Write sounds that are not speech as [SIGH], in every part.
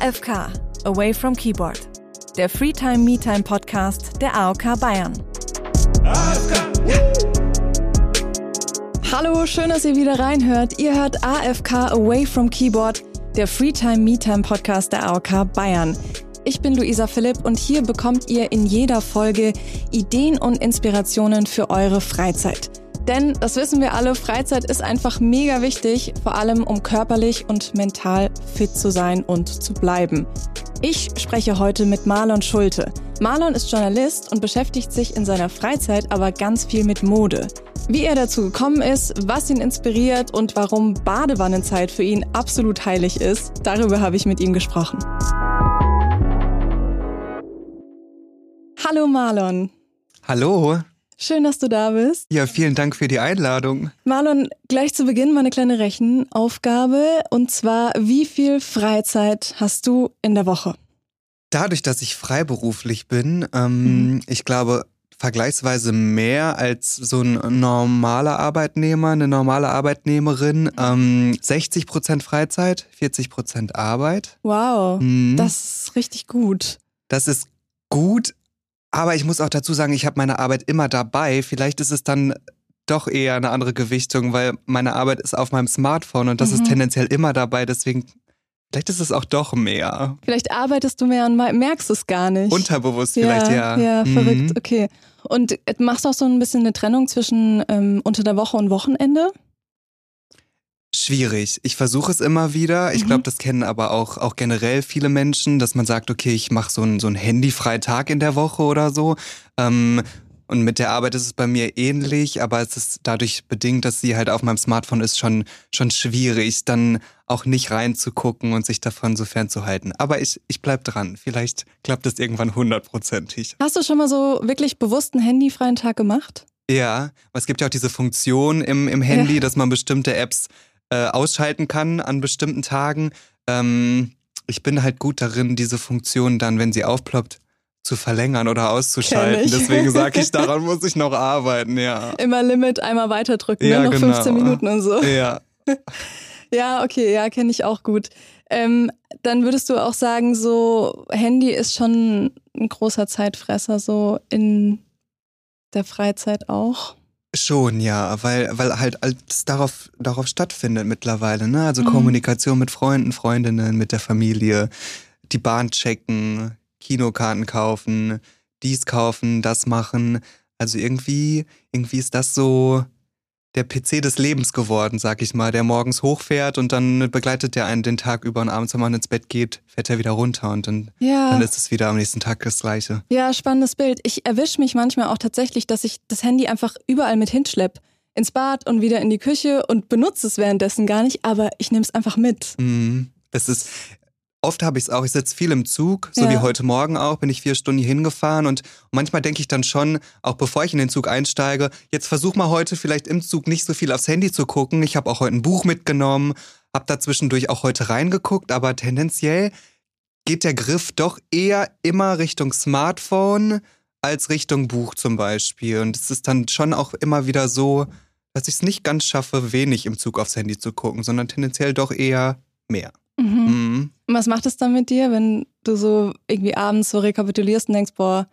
AFK, Away from Keyboard, der Freetime Me-Time Podcast der AOK Bayern. Hallo, schön, dass ihr wieder reinhört. Ihr hört AFK Away from Keyboard, der Freetime Me-Time Podcast der AOK Bayern. Ich bin Luisa Philipp und hier bekommt ihr in jeder Folge Ideen und Inspirationen für eure Freizeit. Denn, das wissen wir alle, Freizeit ist einfach mega wichtig, vor allem um körperlich und mental fit zu sein und zu bleiben. Ich spreche heute mit Marlon Schulte. Marlon ist Journalist und beschäftigt sich in seiner Freizeit aber ganz viel mit Mode. Wie er dazu gekommen ist, was ihn inspiriert und warum Badewannenzeit für ihn absolut heilig ist, darüber habe ich mit ihm gesprochen. Hallo Marlon. Hallo. Schön, dass du da bist. Ja, vielen Dank für die Einladung. Marlon, gleich zu Beginn mal eine kleine Rechenaufgabe. Und zwar, wie viel Freizeit hast du in der Woche? Dadurch, dass ich freiberuflich bin, ähm, mhm. ich glaube, vergleichsweise mehr als so ein normaler Arbeitnehmer, eine normale Arbeitnehmerin. Ähm, 60 Prozent Freizeit, 40 Prozent Arbeit. Wow, mhm. das ist richtig gut. Das ist gut, aber ich muss auch dazu sagen, ich habe meine Arbeit immer dabei. Vielleicht ist es dann doch eher eine andere Gewichtung, weil meine Arbeit ist auf meinem Smartphone und das mhm. ist tendenziell immer dabei. Deswegen, vielleicht ist es auch doch mehr. Vielleicht arbeitest du mehr und merkst es gar nicht. Unterbewusst vielleicht, ja. Ja, mhm. verrückt, okay. Und machst du auch so ein bisschen eine Trennung zwischen ähm, unter der Woche und Wochenende? Schwierig. Ich versuche es immer wieder. Ich mhm. glaube, das kennen aber auch, auch generell viele Menschen, dass man sagt, okay, ich mache so einen so handyfreien Tag in der Woche oder so. Ähm, und mit der Arbeit ist es bei mir ähnlich, aber es ist dadurch bedingt, dass sie halt auf meinem Smartphone ist, schon, schon schwierig, dann auch nicht reinzugucken und sich davon so fernzuhalten. Aber ich, ich bleib dran. Vielleicht klappt es irgendwann hundertprozentig. Hast du schon mal so wirklich bewusst einen handyfreien Tag gemacht? Ja, es gibt ja auch diese Funktion im, im Handy, ja. dass man bestimmte Apps äh, ausschalten kann an bestimmten Tagen. Ähm, ich bin halt gut darin, diese Funktion dann, wenn sie aufploppt, zu verlängern oder auszuschalten. Deswegen sage ich, [LAUGHS] daran muss ich noch arbeiten, ja. Immer Limit einmal weiterdrücken, ja, ne? noch genau. 15 Minuten und so. Ja. [LAUGHS] ja, okay, ja, kenne ich auch gut. Ähm, dann würdest du auch sagen, so Handy ist schon ein großer Zeitfresser, so in der Freizeit auch. Schon, ja, weil, weil halt alles darauf, darauf stattfindet mittlerweile, ne? Also mhm. Kommunikation mit Freunden, Freundinnen, mit der Familie, die Bahn checken, Kinokarten kaufen, dies kaufen, das machen. Also irgendwie, irgendwie ist das so, der PC des Lebens geworden, sag ich mal, der morgens hochfährt und dann begleitet der einen den Tag über und abends, wenn man ins Bett geht, fährt er wieder runter und dann, ja. dann ist es wieder am nächsten Tag das Gleiche. Ja, spannendes Bild. Ich erwische mich manchmal auch tatsächlich, dass ich das Handy einfach überall mit hinschlepp. Ins Bad und wieder in die Küche und benutze es währenddessen gar nicht, aber ich nehme es einfach mit. Mhm. Es ist, Oft habe ich es auch, ich sitze viel im Zug, so ja. wie heute Morgen auch, bin ich vier Stunden hier hingefahren und manchmal denke ich dann schon, auch bevor ich in den Zug einsteige, jetzt versuch mal heute vielleicht im Zug nicht so viel aufs Handy zu gucken. Ich habe auch heute ein Buch mitgenommen, habe da zwischendurch auch heute reingeguckt, aber tendenziell geht der Griff doch eher immer Richtung Smartphone als Richtung Buch zum Beispiel. Und es ist dann schon auch immer wieder so, dass ich es nicht ganz schaffe, wenig im Zug aufs Handy zu gucken, sondern tendenziell doch eher mehr. Mhm. Mhm. Was macht es dann mit dir, wenn du so irgendwie abends so rekapitulierst und denkst, boah,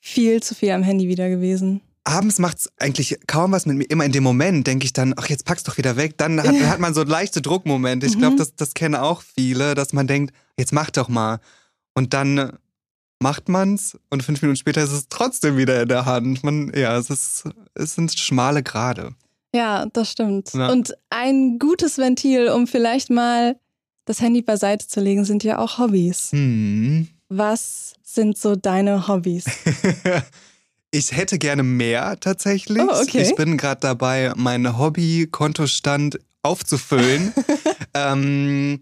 viel zu viel am Handy wieder gewesen? Abends macht es eigentlich kaum was mit mir. Immer in dem Moment denke ich dann, ach, jetzt pack's doch wieder weg. Dann hat, ja. hat man so leichte Druckmomente. Ich mhm. glaube, das, das kennen auch viele, dass man denkt, jetzt mach doch mal. Und dann macht man's und fünf Minuten später ist es trotzdem wieder in der Hand. Man, ja, es ist, es sind schmale Grade. Ja, das stimmt. Ja. Und ein gutes Ventil, um vielleicht mal das Handy beiseite zu legen, sind ja auch Hobbys. Mhm. Was sind so deine Hobbys? [LAUGHS] ich hätte gerne mehr tatsächlich. Oh, okay. Ich bin gerade dabei, meinen Hobby-Kontostand aufzufüllen. [LAUGHS] ähm,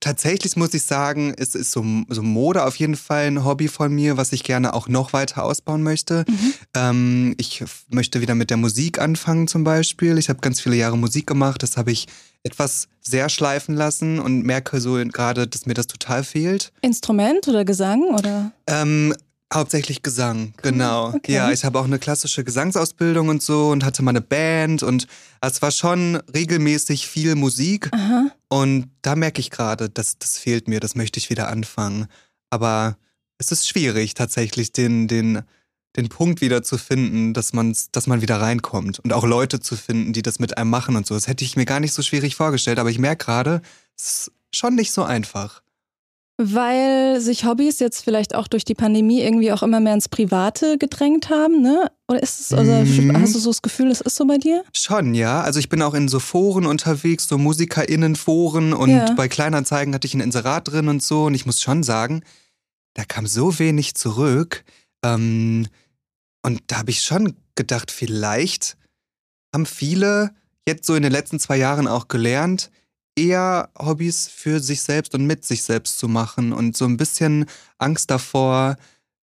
tatsächlich muss ich sagen, es ist so, so Mode auf jeden Fall ein Hobby von mir, was ich gerne auch noch weiter ausbauen möchte. Mhm. Ähm, ich möchte wieder mit der Musik anfangen zum Beispiel. Ich habe ganz viele Jahre Musik gemacht. Das habe ich etwas sehr schleifen lassen und merke so gerade, dass mir das total fehlt. Instrument oder Gesang oder? Ähm, Hauptsächlich Gesang, genau. Okay. Ja, ich habe auch eine klassische Gesangsausbildung und so und hatte mal eine Band und es war schon regelmäßig viel Musik. Aha. Und da merke ich gerade, dass das fehlt mir, das möchte ich wieder anfangen. Aber es ist schwierig, tatsächlich den, den, den Punkt wieder zu finden, dass, man's, dass man wieder reinkommt und auch Leute zu finden, die das mit einem machen und so. Das hätte ich mir gar nicht so schwierig vorgestellt, aber ich merke gerade, es ist schon nicht so einfach. Weil sich Hobbys jetzt vielleicht auch durch die Pandemie irgendwie auch immer mehr ins Private gedrängt haben, ne? Oder ist es, also mhm. hast du so das Gefühl, es ist so bei dir? Schon, ja. Also ich bin auch in so Foren unterwegs, so MusikerInnen-Foren und ja. bei Kleinanzeigen hatte ich ein Inserat drin und so. Und ich muss schon sagen, da kam so wenig zurück. Ähm, und da habe ich schon gedacht, vielleicht haben viele jetzt so in den letzten zwei Jahren auch gelernt, eher Hobbys für sich selbst und mit sich selbst zu machen und so ein bisschen Angst davor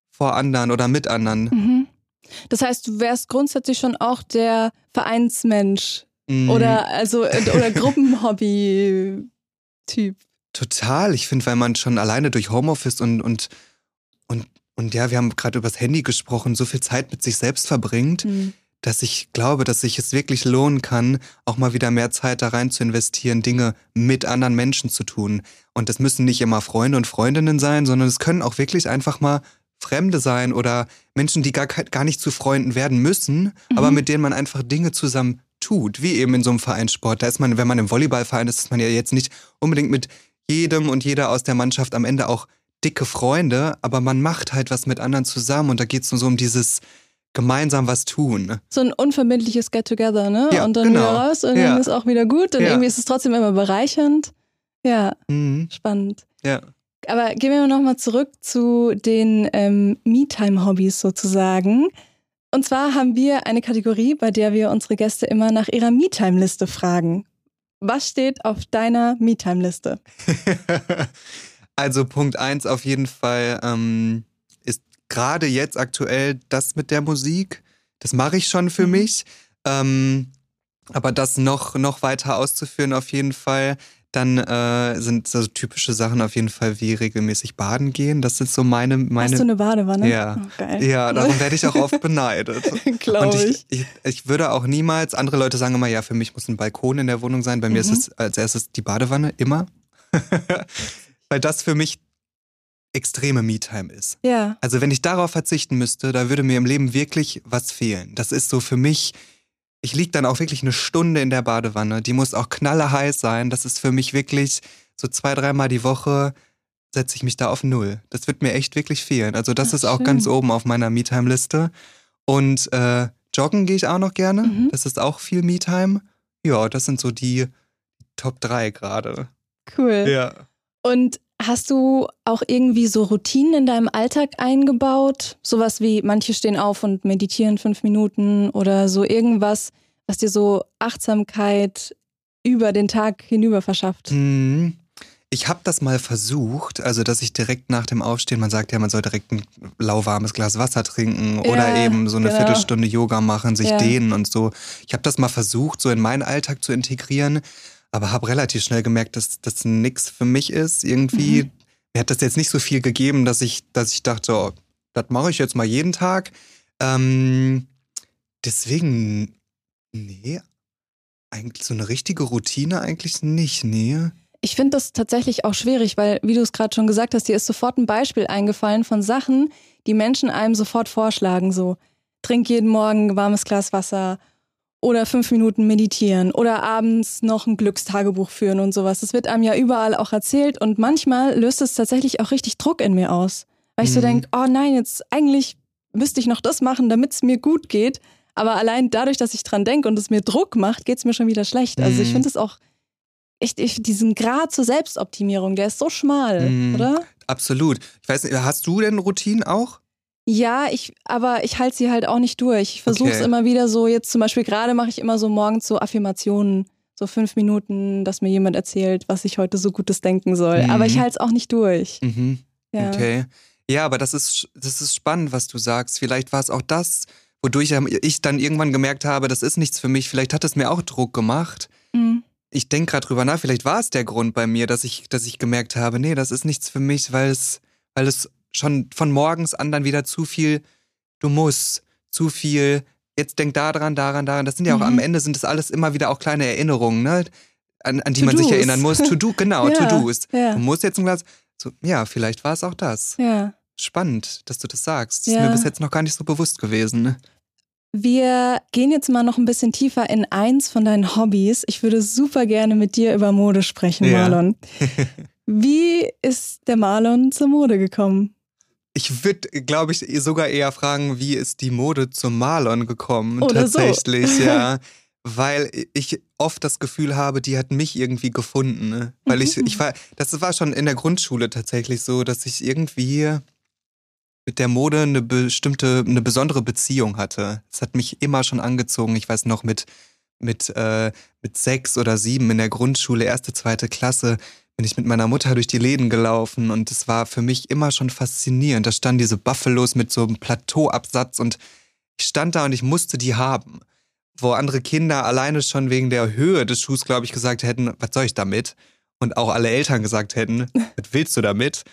vor anderen oder mit anderen. Mhm. Das heißt, du wärst grundsätzlich schon auch der Vereinsmensch mhm. oder also oder Gruppenhobby-Typ. Total. Ich finde, weil man schon alleine durch Homeoffice und und und und ja, wir haben gerade über das Handy gesprochen, so viel Zeit mit sich selbst verbringt. Mhm dass ich glaube, dass sich es wirklich lohnen kann, auch mal wieder mehr Zeit da rein zu investieren, Dinge mit anderen Menschen zu tun. Und das müssen nicht immer Freunde und Freundinnen sein, sondern es können auch wirklich einfach mal Fremde sein oder Menschen, die gar, gar nicht zu Freunden werden müssen, mhm. aber mit denen man einfach Dinge zusammen tut, wie eben in so einem Vereinssport. Da ist man, wenn man im Volleyballverein ist, ist man ja jetzt nicht unbedingt mit jedem und jeder aus der Mannschaft am Ende auch dicke Freunde, aber man macht halt was mit anderen zusammen und da geht es nur so um dieses, gemeinsam was tun. So ein unverbindliches Get-Together, ne? Ja, und dann genau. wieder raus und ja. dann ist auch wieder gut und ja. irgendwie ist es trotzdem immer bereichernd. Ja, mhm. spannend. Ja. Aber gehen wir nochmal zurück zu den ähm, Me-Time-Hobbys sozusagen. Und zwar haben wir eine Kategorie, bei der wir unsere Gäste immer nach ihrer Me-Time-Liste fragen. Was steht auf deiner Me-Time-Liste? [LAUGHS] also Punkt 1 auf jeden Fall ähm, gerade jetzt aktuell das mit der Musik, das mache ich schon für mhm. mich. Ähm, aber das noch, noch weiter auszuführen auf jeden Fall, dann äh, sind so typische Sachen auf jeden Fall wie regelmäßig baden gehen. Das sind so meine. meine Hast du eine Badewanne? Ja. Oh, geil. Ja, darum werde ich auch oft beneidet. [LAUGHS] Glaube ich. ich. ich. würde auch niemals, andere Leute sagen immer, ja, für mich muss ein Balkon in der Wohnung sein. Bei mhm. mir ist mhm. es als erstes die Badewanne, immer. [LAUGHS] Weil das für mich extreme Me-Time ist. Ja. Also wenn ich darauf verzichten müsste, da würde mir im Leben wirklich was fehlen. Das ist so für mich, ich liege dann auch wirklich eine Stunde in der Badewanne. Die muss auch knallerheiß sein. Das ist für mich wirklich so zwei, dreimal die Woche setze ich mich da auf Null. Das wird mir echt wirklich fehlen. Also das Ach, ist auch schön. ganz oben auf meiner Me-Time-Liste. Und äh, joggen gehe ich auch noch gerne. Mhm. Das ist auch viel Me-Time. Ja, das sind so die Top 3 gerade. Cool. Ja. Und Hast du auch irgendwie so Routinen in deinem Alltag eingebaut? Sowas wie manche stehen auf und meditieren fünf Minuten oder so irgendwas, was dir so Achtsamkeit über den Tag hinüber verschafft? Mhm. Ich habe das mal versucht, also dass ich direkt nach dem Aufstehen, man sagt ja, man soll direkt ein lauwarmes Glas Wasser trinken ja, oder eben so eine genau. Viertelstunde Yoga machen, sich ja. dehnen und so. Ich habe das mal versucht, so in meinen Alltag zu integrieren aber habe relativ schnell gemerkt, dass das nichts für mich ist. Irgendwie, mhm. mir hat das jetzt nicht so viel gegeben, dass ich, dass ich dachte, oh, das mache ich jetzt mal jeden Tag. Ähm, deswegen, nee, eigentlich so eine richtige Routine eigentlich nicht, nee. Ich finde das tatsächlich auch schwierig, weil, wie du es gerade schon gesagt hast, dir ist sofort ein Beispiel eingefallen von Sachen, die Menschen einem sofort vorschlagen. So, trink jeden Morgen ein warmes Glas Wasser oder fünf Minuten meditieren oder abends noch ein Glückstagebuch führen und sowas. Das wird einem ja überall auch erzählt und manchmal löst es tatsächlich auch richtig Druck in mir aus. Weil ich so mhm. denke, oh nein, jetzt eigentlich müsste ich noch das machen, damit es mir gut geht. Aber allein dadurch, dass ich dran denke und es mir Druck macht, geht es mir schon wieder schlecht. Also ich mhm. finde es auch echt, ich, diesen Grad zur Selbstoptimierung, der ist so schmal, mhm. oder? Absolut. Ich weiß nicht, hast du denn Routinen auch? Ja, ich, aber ich halte sie halt auch nicht durch. Ich versuche es okay. immer wieder so, jetzt zum Beispiel gerade mache ich immer so morgens so Affirmationen, so fünf Minuten, dass mir jemand erzählt, was ich heute so Gutes denken soll. Mhm. Aber ich halte es auch nicht durch. Mhm. Ja. Okay. Ja, aber das ist, das ist spannend, was du sagst. Vielleicht war es auch das, wodurch ich dann irgendwann gemerkt habe, das ist nichts für mich. Vielleicht hat es mir auch Druck gemacht. Mhm. Ich denke gerade drüber nach, vielleicht war es der Grund bei mir, dass ich, dass ich gemerkt habe, nee, das ist nichts für mich, weil es, weil es schon von morgens an dann wieder zu viel, du musst, zu viel, jetzt denk daran, daran, daran. Das sind ja auch mhm. am Ende sind das alles immer wieder auch kleine Erinnerungen, ne? An, an die man sich erinnern muss. To do, [LAUGHS] genau, ja, To-Dos. Ja. Du musst jetzt ein Glas. So, ja, vielleicht war es auch das. Ja. Spannend, dass du das sagst. Das ist mir bis jetzt noch gar nicht so bewusst gewesen. Ne? Wir gehen jetzt mal noch ein bisschen tiefer in eins von deinen Hobbys. Ich würde super gerne mit dir über Mode sprechen. Marlon. [LAUGHS] Wie ist der Marlon zur Mode gekommen? Ich würde, glaube ich, sogar eher fragen, wie ist die Mode zum Marlon gekommen? Oder tatsächlich, so. [LAUGHS] ja. Weil ich oft das Gefühl habe, die hat mich irgendwie gefunden. Ne? Weil ich, ich war, das war schon in der Grundschule tatsächlich so, dass ich irgendwie mit der Mode eine bestimmte, eine besondere Beziehung hatte. Es hat mich immer schon angezogen. Ich weiß noch mit, mit, äh, mit sechs oder sieben in der Grundschule, erste, zweite Klasse, bin ich mit meiner Mutter durch die Läden gelaufen und es war für mich immer schon faszinierend. Da standen diese Buffalos mit so einem Plateauabsatz und ich stand da und ich musste die haben. Wo andere Kinder alleine schon wegen der Höhe des Schuhs, glaube ich, gesagt hätten, was soll ich damit? Und auch alle Eltern gesagt hätten, [LAUGHS] was willst du damit?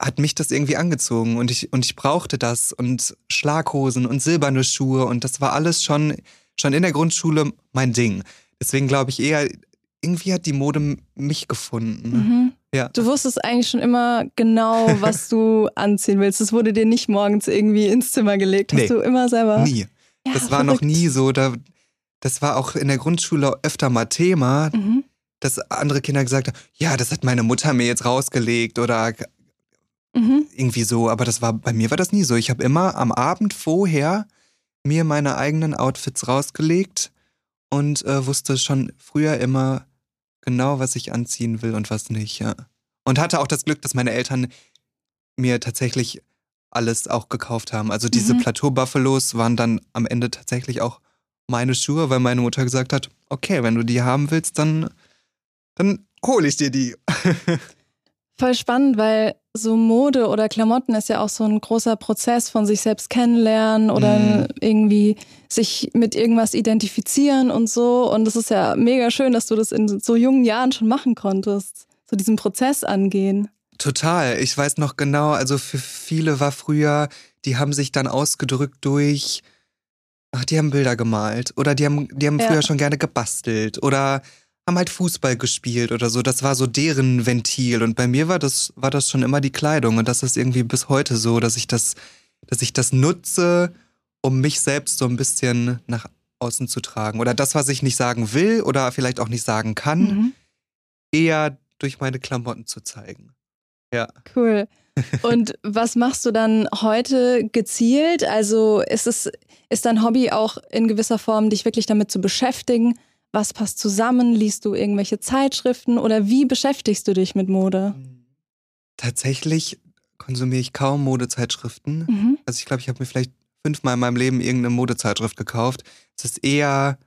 hat mich das irgendwie angezogen und ich, und ich brauchte das und Schlaghosen und silberne Schuhe und das war alles schon, schon in der Grundschule mein Ding. Deswegen glaube ich eher, irgendwie hat die Mode mich gefunden. Mhm. Ja. Du wusstest eigentlich schon immer genau, [LAUGHS] was du anziehen willst. Es wurde dir nicht morgens irgendwie ins Zimmer gelegt. Hast nee, du immer selber? Nie. Ja, das war verrückt. noch nie so. Da, das war auch in der Grundschule öfter mal Thema, mhm. dass andere Kinder gesagt haben, ja, das hat meine Mutter mir jetzt rausgelegt oder Mhm. Irgendwie so, aber das war bei mir war das nie so. Ich habe immer am Abend vorher mir meine eigenen Outfits rausgelegt und äh, wusste schon früher immer genau, was ich anziehen will und was nicht, ja. Und hatte auch das Glück, dass meine Eltern mir tatsächlich alles auch gekauft haben. Also diese mhm. Plateau-Buffalos waren dann am Ende tatsächlich auch meine Schuhe, weil meine Mutter gesagt hat, okay, wenn du die haben willst, dann, dann hole ich dir die. [LAUGHS] Voll spannend, weil so Mode oder Klamotten ist ja auch so ein großer Prozess von sich selbst kennenlernen oder mm. irgendwie sich mit irgendwas identifizieren und so. Und es ist ja mega schön, dass du das in so jungen Jahren schon machen konntest, so diesen Prozess angehen. Total. Ich weiß noch genau, also für viele war früher, die haben sich dann ausgedrückt durch, ach, die haben Bilder gemalt oder die haben, die haben ja. früher schon gerne gebastelt oder haben halt Fußball gespielt oder so. Das war so deren Ventil. Und bei mir war das, war das schon immer die Kleidung. Und das ist irgendwie bis heute so, dass ich das, dass ich das nutze, um mich selbst so ein bisschen nach außen zu tragen. Oder das, was ich nicht sagen will oder vielleicht auch nicht sagen kann, mhm. eher durch meine Klamotten zu zeigen. Ja. Cool. [LAUGHS] Und was machst du dann heute gezielt? Also ist es, ist dein Hobby auch in gewisser Form, dich wirklich damit zu beschäftigen? Was passt zusammen? Liest du irgendwelche Zeitschriften oder wie beschäftigst du dich mit Mode? Tatsächlich konsumiere ich kaum Modezeitschriften. Mhm. Also ich glaube, ich habe mir vielleicht fünfmal in meinem Leben irgendeine Modezeitschrift gekauft. Es ist eher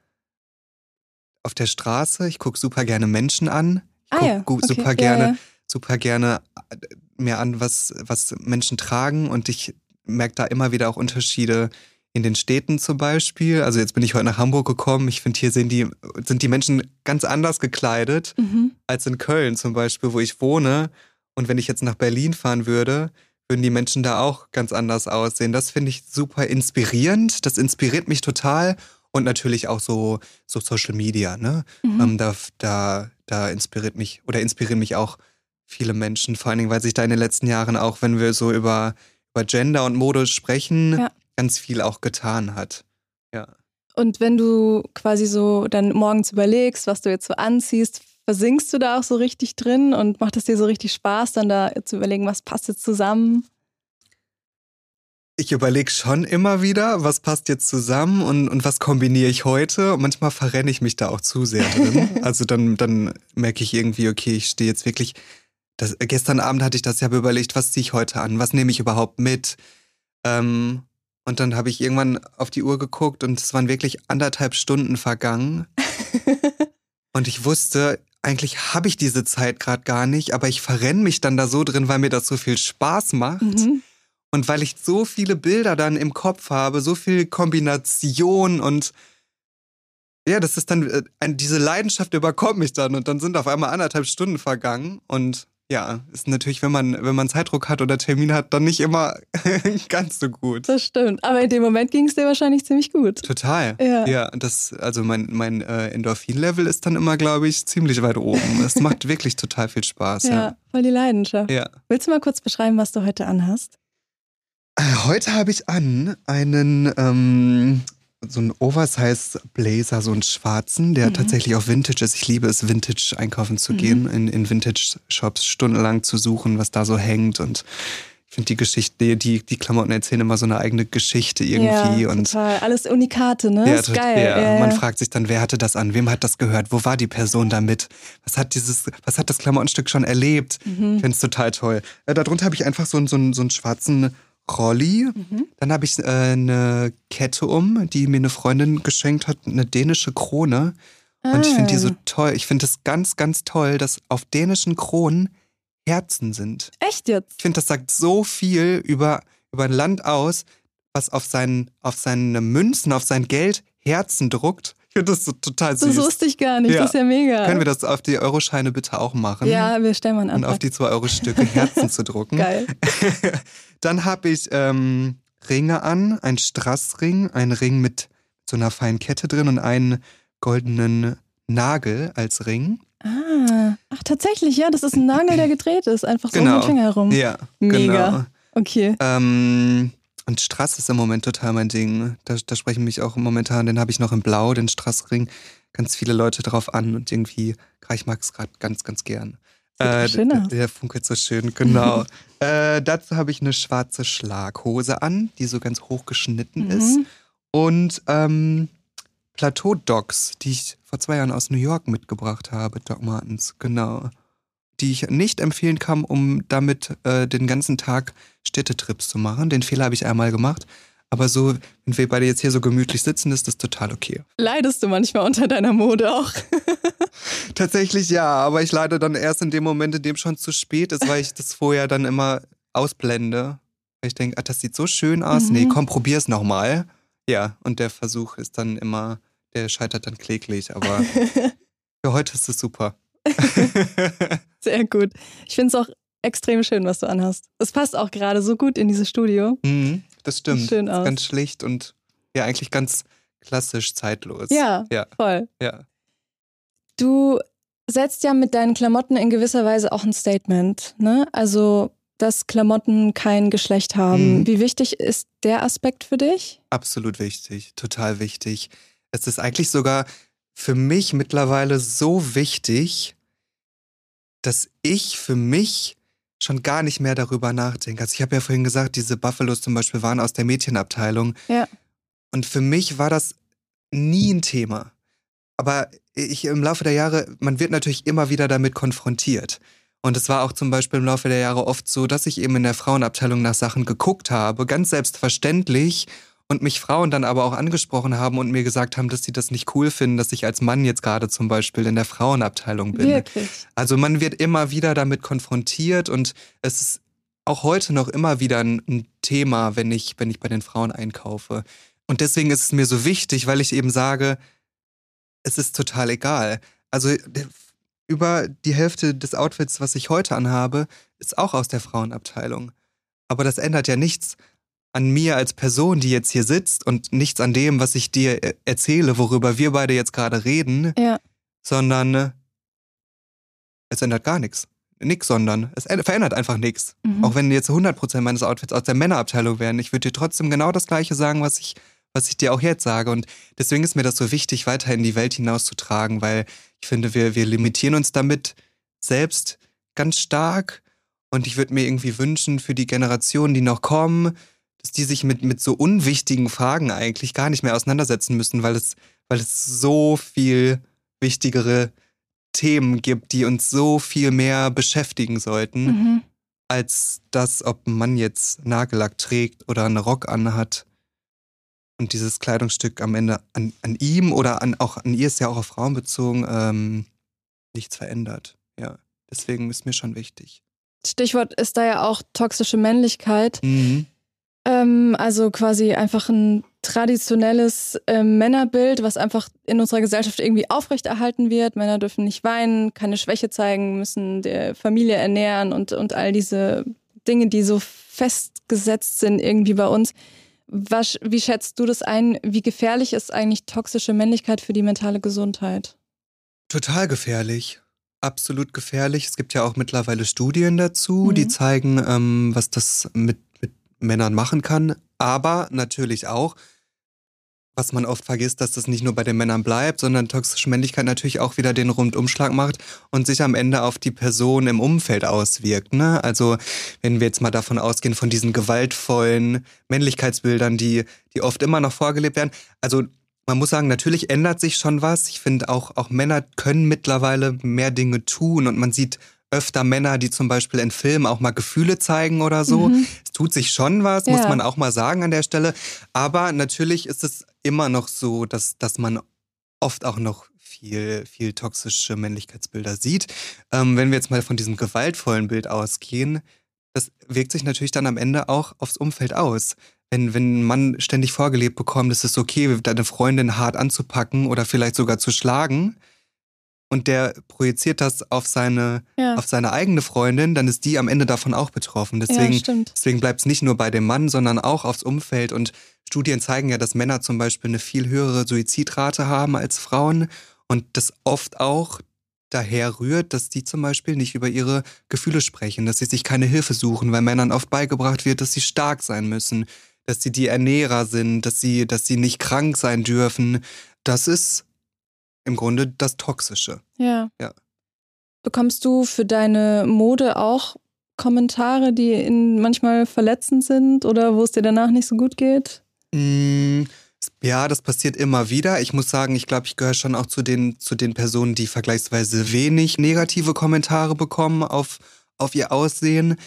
auf der Straße. Ich gucke super gerne Menschen an. Ich gucke ah, ja. okay. super gerne, ja, ja. super gerne äh, mir an, was, was Menschen tragen und ich merke da immer wieder auch Unterschiede in den Städten zum Beispiel. Also jetzt bin ich heute nach Hamburg gekommen. Ich finde, hier sind die, sind die Menschen ganz anders gekleidet mhm. als in Köln zum Beispiel, wo ich wohne. Und wenn ich jetzt nach Berlin fahren würde, würden die Menschen da auch ganz anders aussehen. Das finde ich super inspirierend. Das inspiriert mich total. Und natürlich auch so, so Social Media, ne? Mhm. Ähm, da, da, da inspiriert mich oder inspirieren mich auch viele Menschen, vor allen Dingen, weil sich da in den letzten Jahren auch, wenn wir so über, über Gender und Mode sprechen, ja ganz viel auch getan hat. Ja. Und wenn du quasi so dann morgens überlegst, was du jetzt so anziehst, versinkst du da auch so richtig drin und macht es dir so richtig Spaß, dann da zu überlegen, was passt jetzt zusammen? Ich überlege schon immer wieder, was passt jetzt zusammen und, und was kombiniere ich heute. Und manchmal verrenne ich mich da auch zu sehr drin. [LAUGHS] also dann, dann merke ich irgendwie, okay, ich stehe jetzt wirklich. Das, gestern Abend hatte ich das ja überlegt, was ziehe ich heute an? Was nehme ich überhaupt mit? Ähm, und dann habe ich irgendwann auf die Uhr geguckt und es waren wirklich anderthalb Stunden vergangen. [LAUGHS] und ich wusste, eigentlich habe ich diese Zeit gerade gar nicht, aber ich verrenne mich dann da so drin, weil mir das so viel Spaß macht. Mhm. Und weil ich so viele Bilder dann im Kopf habe, so viel Kombination und ja, das ist dann, äh, diese Leidenschaft überkommt mich dann und dann sind auf einmal anderthalb Stunden vergangen und ja, ist natürlich, wenn man, wenn man Zeitdruck hat oder Termin hat, dann nicht immer [LAUGHS] ganz so gut. Das stimmt. Aber in dem Moment ging es dir wahrscheinlich ziemlich gut. Total. Ja. Ja, das, also mein, mein äh, Endorphin-Level ist dann immer, glaube ich, ziemlich weit oben. Es macht [LAUGHS] wirklich total viel Spaß. Ja, ja, voll die Leidenschaft. Ja. Willst du mal kurz beschreiben, was du heute anhast? Äh, heute habe ich an einen ähm, so einen Oversize-Blazer, so einen schwarzen, der mhm. tatsächlich auch Vintage ist. Ich liebe es, Vintage einkaufen zu mhm. gehen, in, in Vintage-Shops stundenlang zu suchen, was da so hängt. Und ich finde die Geschichte, die, die Klamotten erzählen immer so eine eigene Geschichte irgendwie. Ja, und total. Alles Unikate, ne? Ja, ist geil. Ja, ja, man fragt sich dann, wer hatte das an? Wem hat das gehört? Wo war die Person damit? Was hat dieses, was hat das Klamottenstück schon erlebt? Mhm. Ich finde es total toll. Äh, darunter habe ich einfach so, so, so einen schwarzen Rolli. Mhm. Dann habe ich äh, eine Kette um, die mir eine Freundin geschenkt hat, eine dänische Krone. Ah. Und ich finde die so ah. toll. Ich finde es ganz, ganz toll, dass auf dänischen Kronen Herzen sind. Echt jetzt? Ich finde, das sagt so viel über, über ein Land aus, was auf, seinen, auf seine Münzen, auf sein Geld Herzen druckt. Ich finde das so total süß. Das wusste ich gar nicht. Ja. Das ist ja mega. Können wir das auf die Euroscheine bitte auch machen? Ja, wir stellen mal einen Antrag. Und auf die 2-Euro-Stücke Herzen zu drucken. [LAUGHS] Geil. [LAUGHS] Dann habe ich ähm, Ringe an, ein Strassring, ein Ring mit so einer feinen Kette drin und einen goldenen Nagel als Ring. Ah, ach tatsächlich, ja, das ist ein Nagel, der gedreht ist, einfach so genau. um den Finger herum. Ja, mega. Genau. Okay. Ähm, und Strass ist im Moment total mein Ding. Da, da sprechen mich auch momentan, den habe ich noch in Blau, den Strassring, ganz viele Leute drauf an und irgendwie, ich mag es gerade ganz, ganz gern. Äh, aus. Der funkelt so schön, genau. [LAUGHS] äh, dazu habe ich eine schwarze Schlaghose an, die so ganz hoch geschnitten mhm. ist. Und ähm, Plateau-Docs, die ich vor zwei Jahren aus New York mitgebracht habe, Doc Martens, genau die ich nicht empfehlen kann, um damit äh, den ganzen Tag Städtetrips zu machen. Den Fehler habe ich einmal gemacht. Aber so, wenn wir beide jetzt hier so gemütlich sitzen, ist das total okay. Leidest du manchmal unter deiner Mode auch? [LAUGHS] Tatsächlich ja, aber ich leide dann erst in dem Moment, in dem schon zu spät ist, weil ich das vorher dann immer ausblende. Ich denke, ah, das sieht so schön aus. Mhm. Nee, komm, probier's nochmal. Ja, und der Versuch ist dann immer, der scheitert dann kläglich. Aber [LAUGHS] für heute ist es super. [LAUGHS] Sehr gut. Ich finde es auch extrem schön, was du anhast. Es passt auch gerade so gut in dieses Studio. Mhm, das stimmt. Schön aus. Ganz schlicht und ja, eigentlich ganz klassisch zeitlos. Ja, ja, voll. Ja. Du setzt ja mit deinen Klamotten in gewisser Weise auch ein Statement, ne? Also, dass Klamotten kein Geschlecht haben. Mhm. Wie wichtig ist der Aspekt für dich? Absolut wichtig, total wichtig. Es ist eigentlich sogar für mich mittlerweile so wichtig, dass ich für mich schon gar nicht mehr darüber nachdenke. Also ich habe ja vorhin gesagt, diese Buffalos zum Beispiel waren aus der Mädchenabteilung. Ja. Und für mich war das nie ein Thema. Aber ich im Laufe der Jahre, man wird natürlich immer wieder damit konfrontiert. Und es war auch zum Beispiel im Laufe der Jahre oft so, dass ich eben in der Frauenabteilung nach Sachen geguckt habe, ganz selbstverständlich und mich Frauen dann aber auch angesprochen haben und mir gesagt haben, dass sie das nicht cool finden, dass ich als Mann jetzt gerade zum Beispiel in der Frauenabteilung bin. Wirklich? Also man wird immer wieder damit konfrontiert und es ist auch heute noch immer wieder ein, Thema, wenn ich, wenn ich bei den Frauen einkaufe. Und deswegen ist es mir so wichtig, weil ich eben sage, es ist total egal. Also über die Hälfte des Outfits, was ich heute anhabe, ist auch aus der Frauenabteilung. Aber das ändert ja nichts an mir als Person, die jetzt hier sitzt und nichts an dem, was ich dir äh, erzähle, worüber wir beide jetzt gerade reden, ja. sondern äh, es ändert gar nichts. Nix, sondern es verändert einfach nichts. Mhm. Auch wenn jetzt 100% meines Outfits aus der Männerabteilung wären, ich würde dir trotzdem genau das Gleiche sagen, was ich, was ich dir auch jetzt sage. Und deswegen ist mir das so wichtig, weiter in die Welt hinauszutragen, weil ich finde, wir, wir limitieren uns damit selbst ganz stark. Und ich würde mir irgendwie wünschen für die Generationen, die noch kommen, dass die sich mit, mit so unwichtigen Fragen eigentlich gar nicht mehr auseinandersetzen müssen, weil es, weil es so viel wichtigere Themen gibt, die uns so viel mehr beschäftigen sollten, mhm. als das, ob ein Mann jetzt Nagellack trägt oder einen Rock anhat und dieses Kleidungsstück am Ende an, an ihm oder an, auch an ihr ist ja auch auf Frauen bezogen, ähm, nichts verändert. Ja, deswegen ist mir schon wichtig. Stichwort ist da ja auch toxische Männlichkeit. Mhm Ähm, also quasi einfach ein traditionelles äh, Männerbild, was einfach in unserer Gesellschaft irgendwie aufrechterhalten wird. Männer dürfen nicht weinen, keine Schwäche zeigen, müssen der Familie ernähren und, und all diese Dinge, die so festgesetzt sind irgendwie bei uns. Was, wie schätzt du das ein? Wie gefährlich ist eigentlich toxische Männlichkeit für die mentale Gesundheit? Total gefährlich. Absolut gefährlich. Es gibt ja auch mittlerweile Studien dazu, mhm. die zeigen, ähm, was das mit, mit Männern machen kann. Aber natürlich auch, was man oft vergisst, dass das nicht nur bei den Männern bleibt, sondern toxische Männlichkeit natürlich auch wieder den Rundumschlag macht und sich am Ende auf die Person im Umfeld auswirkt. Ne? Also wenn wir jetzt mal davon ausgehen, von diesen gewaltvollen Männlichkeitsbildern, die, die oft immer noch vorgelebt werden. Also man muss sagen, natürlich ändert sich schon was. Ich finde auch, auch Männer können mittlerweile mehr Dinge tun und man sieht öfter Männer, die zum Beispiel in Filmen auch mal Gefühle zeigen oder so. Mhm. Es tut sich schon was, ja. muss man auch mal sagen an der Stelle. Aber natürlich ist es immer noch so, dass, dass man oft auch noch viel, viel toxische Männlichkeitsbilder sieht. Ähm, wenn wir jetzt mal von diesem gewaltvollen Bild ausgehen, das wirkt sich natürlich dann am Ende auch aufs Umfeld aus. Wenn, wenn ein Mann ständig vorgelebt bekommt, es ist okay, deine Freundin hart anzupacken oder vielleicht sogar zu schlagen, und der projiziert das auf seine, ja. auf seine eigene Freundin, dann ist die am Ende davon auch betroffen. Deswegen, ja, deswegen bleibt es nicht nur bei dem Mann, sondern auch aufs Umfeld. Und Studien zeigen ja, dass Männer zum Beispiel eine viel höhere Suizidrate haben als Frauen und das oft auch daher rührt, dass die zum Beispiel nicht über ihre Gefühle sprechen, dass sie sich keine Hilfe suchen, weil Männern oft beigebracht wird, dass sie stark sein müssen, dass sie die Ernährer sind, dass sie, dass sie nicht krank sein dürfen. Das ist im Grunde das Toxische. Ja. ja. Bekommst du für deine Mode auch Kommentare, die in manchmal verletzend sind oder wo es dir danach nicht so gut geht? Mm, ja, das passiert immer wieder. Ich muss sagen, ich glaube, ich gehöre schon auch zu den, zu den Personen, die vergleichsweise wenig negative Kommentare bekommen auf, auf ihr Aussehen.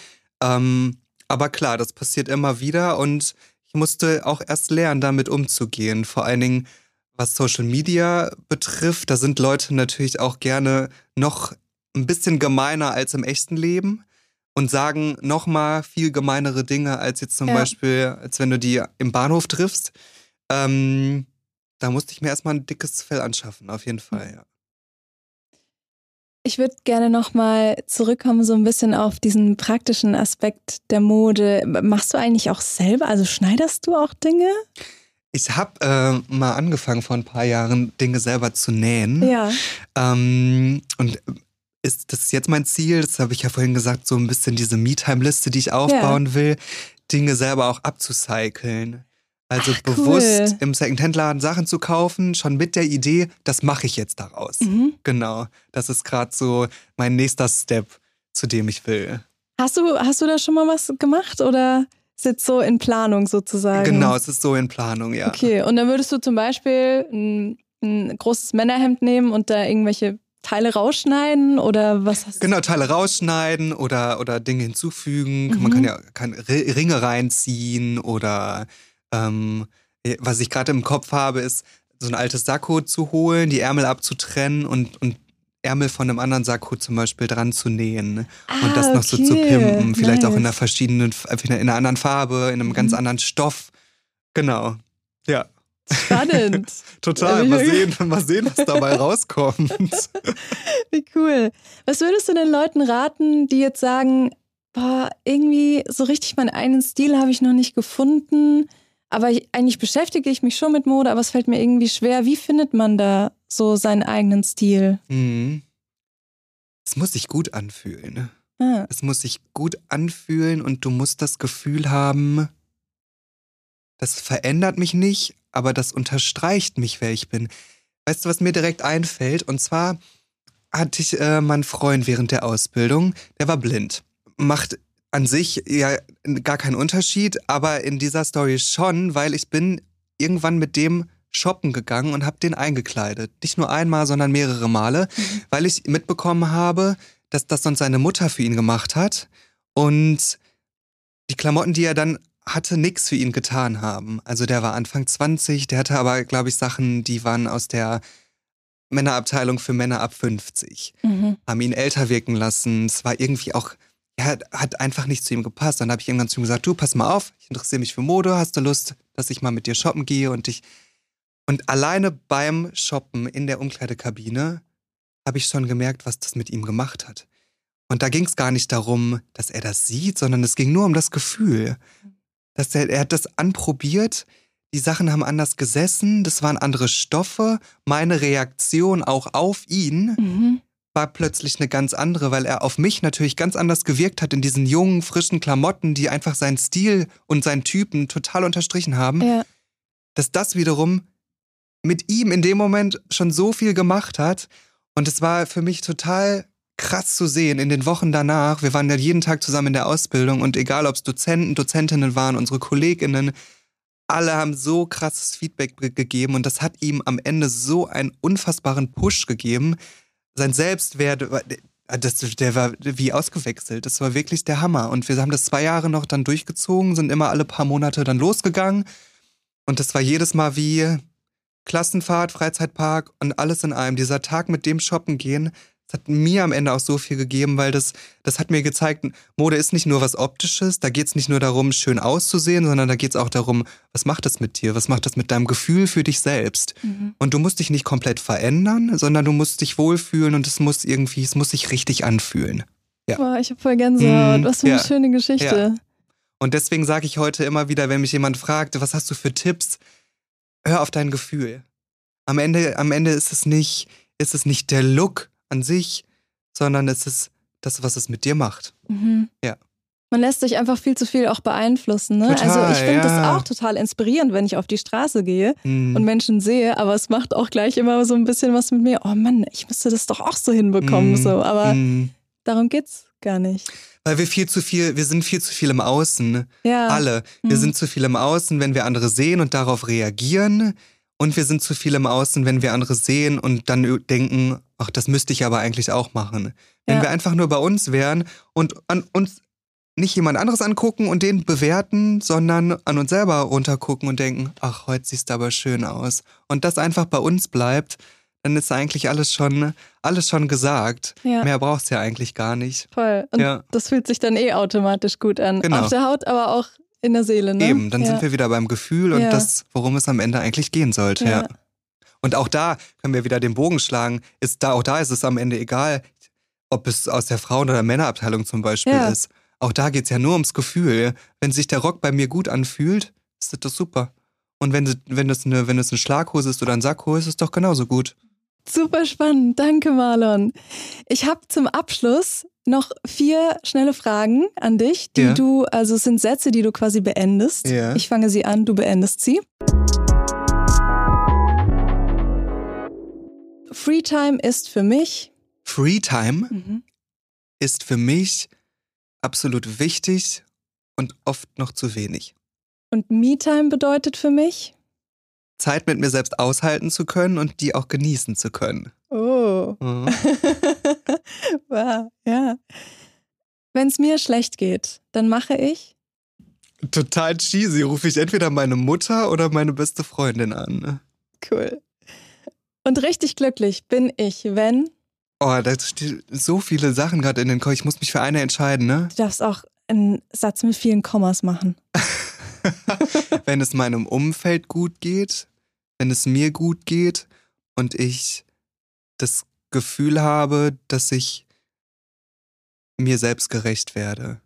Ähm, aber klar, das passiert immer wieder und ich musste auch erst lernen, damit umzugehen. Vor allen Dingen, was Social Media betrifft, da sind Leute natürlich auch gerne noch ein bisschen gemeiner als im echten Leben und sagen noch mal viel gemeinere Dinge als jetzt zum ja. Beispiel, als wenn du die im Bahnhof triffst. Ähm, da musste ich mir erstmal ein dickes Fell anschaffen, auf jeden Fall, ja. Ich würde gerne nochmal zurückkommen, so ein bisschen auf diesen praktischen Aspekt der Mode. Machst du eigentlich auch selber? Also schneiderst du auch Dinge? Ich habe äh, mal angefangen vor ein paar Jahren Dinge selber zu nähen. Ja. Ähm, und ist das ist jetzt mein Ziel, das habe ich ja vorhin gesagt, so ein bisschen diese Me-Time-Liste, die ich aufbauen ja. will, Dinge selber auch abzucyceln. Also Ach, bewusst cool. im Secondhand-Laden Sachen zu kaufen, schon mit der Idee, das mache ich jetzt daraus. Mhm. Genau. Das ist gerade so mein nächster Step, zu dem ich will. Hast du, hast du da schon mal was gemacht oder? Ist jetzt so in Planung sozusagen. Genau, es ist so in Planung, ja. Okay, und dann würdest du zum Beispiel ein, ein großes Männerhemd nehmen und da irgendwelche Teile rausschneiden oder was hast du? Genau, Teile rausschneiden oder, oder Dinge hinzufügen. Mhm. Man kann ja kann Ringe reinziehen oder ähm, was ich gerade im Kopf habe, ist so ein altes Sakko zu holen, die Ärmel abzutrennen und, und Ärmel von einem anderen Sakko zum Beispiel dran zu nähen ah, und das noch okay. so zu pimpen. Vielleicht nice. auch in einer verschiedenen, in einer anderen Farbe, in einem mhm. ganz anderen Stoff. Genau. Ja. Spannend. [LAUGHS] Total. Mal [LAUGHS] sehen, mal sehen, was dabei rauskommt. [LAUGHS] Wie cool. Was würdest du den Leuten raten, die jetzt sagen, boah, irgendwie so richtig meinen eigenen Stil habe ich noch nicht gefunden, aber ich, eigentlich beschäftige ich mich schon mit Mode, aber es fällt mir irgendwie schwer. Wie findet man da so seinen eigenen Stil. Mhm. Es muss sich gut anfühlen. Ah. Es muss sich gut anfühlen und du musst das Gefühl haben, das verändert mich nicht, aber das unterstreicht mich, wer ich bin. Weißt du, was mir direkt einfällt? Und zwar hatte ich äh, meinen Freund während der Ausbildung, der war blind. Macht an sich ja gar keinen Unterschied, aber in dieser Story schon, weil ich bin irgendwann mit dem shoppen gegangen und habe den eingekleidet. Nicht nur einmal, sondern mehrere Male, mhm. weil ich mitbekommen habe, dass das sonst seine Mutter für ihn gemacht hat und die Klamotten, die er dann hatte, nichts für ihn getan haben. Also der war Anfang 20, der hatte aber, glaube ich, Sachen, die waren aus der Männerabteilung für Männer ab 50. Mhm. Haben ihn älter wirken lassen. Es war irgendwie auch ja, hat einfach nicht zu ihm gepasst. Dann habe ich irgendwann zu ihm gesagt, du, pass mal auf, ich interessiere mich für Mode, hast du Lust, dass ich mal mit dir shoppen gehe und ich und alleine beim Shoppen in der Umkleidekabine habe ich schon gemerkt, was das mit ihm gemacht hat. Und da ging es gar nicht darum, dass er das sieht, sondern es ging nur um das Gefühl. Dass er, er hat das anprobiert, die Sachen haben anders gesessen, das waren andere Stoffe. Meine Reaktion auch auf ihn mhm. war plötzlich eine ganz andere, weil er auf mich natürlich ganz anders gewirkt hat in diesen jungen, frischen Klamotten, die einfach seinen Stil und seinen Typen total unterstrichen haben. Ja. Dass das wiederum mit ihm in dem Moment schon so viel gemacht hat. Und es war für mich total krass zu sehen in den Wochen danach. Wir waren ja jeden Tag zusammen in der Ausbildung und egal ob es Dozenten, Dozentinnen waren, unsere Kolleginnen, alle haben so krasses Feedback gegeben und das hat ihm am Ende so einen unfassbaren Push gegeben. Sein Selbstwert, das, der war wie ausgewechselt. Das war wirklich der Hammer. Und wir haben das zwei Jahre noch dann durchgezogen, sind immer alle paar Monate dann losgegangen. Und das war jedes Mal wie, Klassenfahrt, Freizeitpark und alles in einem. Dieser Tag mit dem Shoppen gehen, das hat mir am Ende auch so viel gegeben, weil das, das hat mir gezeigt, Mode ist nicht nur was Optisches, da geht es nicht nur darum, schön auszusehen, sondern da geht es auch darum, was macht das mit dir? Was macht das mit deinem Gefühl für dich selbst? Mhm. Und du musst dich nicht komplett verändern, sondern du musst dich wohlfühlen und es muss irgendwie, es muss sich richtig anfühlen. Ja. Boah, ich habe voll Gänsehaut. Mhm. Was für eine ja. schöne Geschichte. Ja. Und deswegen sage ich heute immer wieder, wenn mich jemand fragt, was hast du für Tipps? Hör auf dein Gefühl. Am Ende, am Ende ist es nicht, ist es nicht der Look an sich, sondern es ist das, was es mit dir macht. Mhm. Ja. Man lässt sich einfach viel zu viel auch beeinflussen. Ne? Total, also ich finde ja. das auch total inspirierend, wenn ich auf die Straße gehe mhm. und Menschen sehe, aber es macht auch gleich immer so ein bisschen was mit mir. Oh Mann, ich müsste das doch auch so hinbekommen. Mhm. So. Aber mhm. darum geht's gar nicht. Weil wir viel zu viel, wir sind viel zu viel im Außen. Ja. Alle. Wir mhm. sind zu viel im Außen, wenn wir andere sehen und darauf reagieren. Und wir sind zu viel im Außen, wenn wir andere sehen und dann denken, ach, das müsste ich aber eigentlich auch machen. Wenn ja. wir einfach nur bei uns wären und an uns nicht jemand anderes angucken und den bewerten, sondern an uns selber runtergucken und denken, ach, heute siehst du aber schön aus. Und das einfach bei uns bleibt, dann ist eigentlich alles schon, alles schon gesagt. Ja. Mehr brauchst du ja eigentlich gar nicht. Voll. Und ja. das fühlt sich dann eh automatisch gut an. Genau. Auf der Haut, aber auch in der Seele, ne? Eben, dann ja. sind wir wieder beim Gefühl und das, worum es am Ende eigentlich gehen sollte, ja. Und auch da können wir wieder den Bogen schlagen. Ist da, auch da ist es am Ende egal, ob es aus der Frauen- oder Männerabteilung zum Beispiel ist. Auch da geht es ja nur ums Gefühl. Wenn sich der Rock bei mir gut anfühlt, ist das super. Und wenn, wenn, das eine, wenn das eine Schlaghose ist oder ein Sakko, ist es doch genauso gut. Super spannend, danke Marlon. Ich habe zum Abschluss noch vier schnelle Fragen an dich, die ja. du, also es sind Sätze, die du quasi beendest. Ja. Ich fange sie an, du beendest sie. Freetime ist für mich. Freetime mhm. ist für mich absolut wichtig und oft noch zu wenig. Und Me-Time bedeutet für mich? Zeit mit mir selbst aushalten zu können und die auch genießen zu können. Oh. Mhm. [LAUGHS] wow, ja. Wenn es mir schlecht geht, dann mache ich. Total cheesy. Rufe ich entweder meine Mutter oder meine beste Freundin an. Cool. Und richtig glücklich bin ich, wenn. Oh, da stehen so viele Sachen gerade in den Kopf. Ich muss mich für eine entscheiden, ne? Du darfst auch einen Satz mit vielen Kommas machen. [LAUGHS] wenn es meinem Umfeld gut geht, wenn es mir gut geht und ich das Gefühl habe, dass ich mir selbst gerecht werde.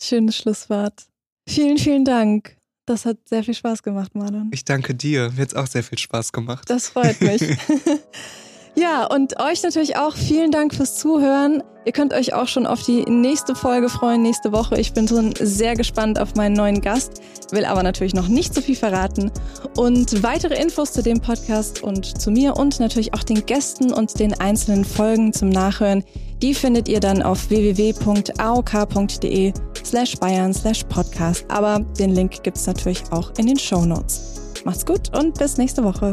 Schönes Schlusswort. Vielen, vielen Dank. Das hat sehr viel Spaß gemacht, Marlon. Ich danke dir. Mir hat es auch sehr viel Spaß gemacht. Das freut mich. [LAUGHS] Ja, und euch natürlich auch vielen Dank fürs Zuhören. Ihr könnt euch auch schon auf die nächste Folge freuen, nächste Woche. Ich bin schon sehr gespannt auf meinen neuen Gast, will aber natürlich noch nicht so viel verraten. Und weitere Infos zu dem Podcast und zu mir und natürlich auch den Gästen und den einzelnen Folgen zum Nachhören, die findet ihr dann auf www.aok.de slash bayern slash podcast. Aber den Link gibt's natürlich auch in den Show Notes. Macht's gut und bis nächste Woche.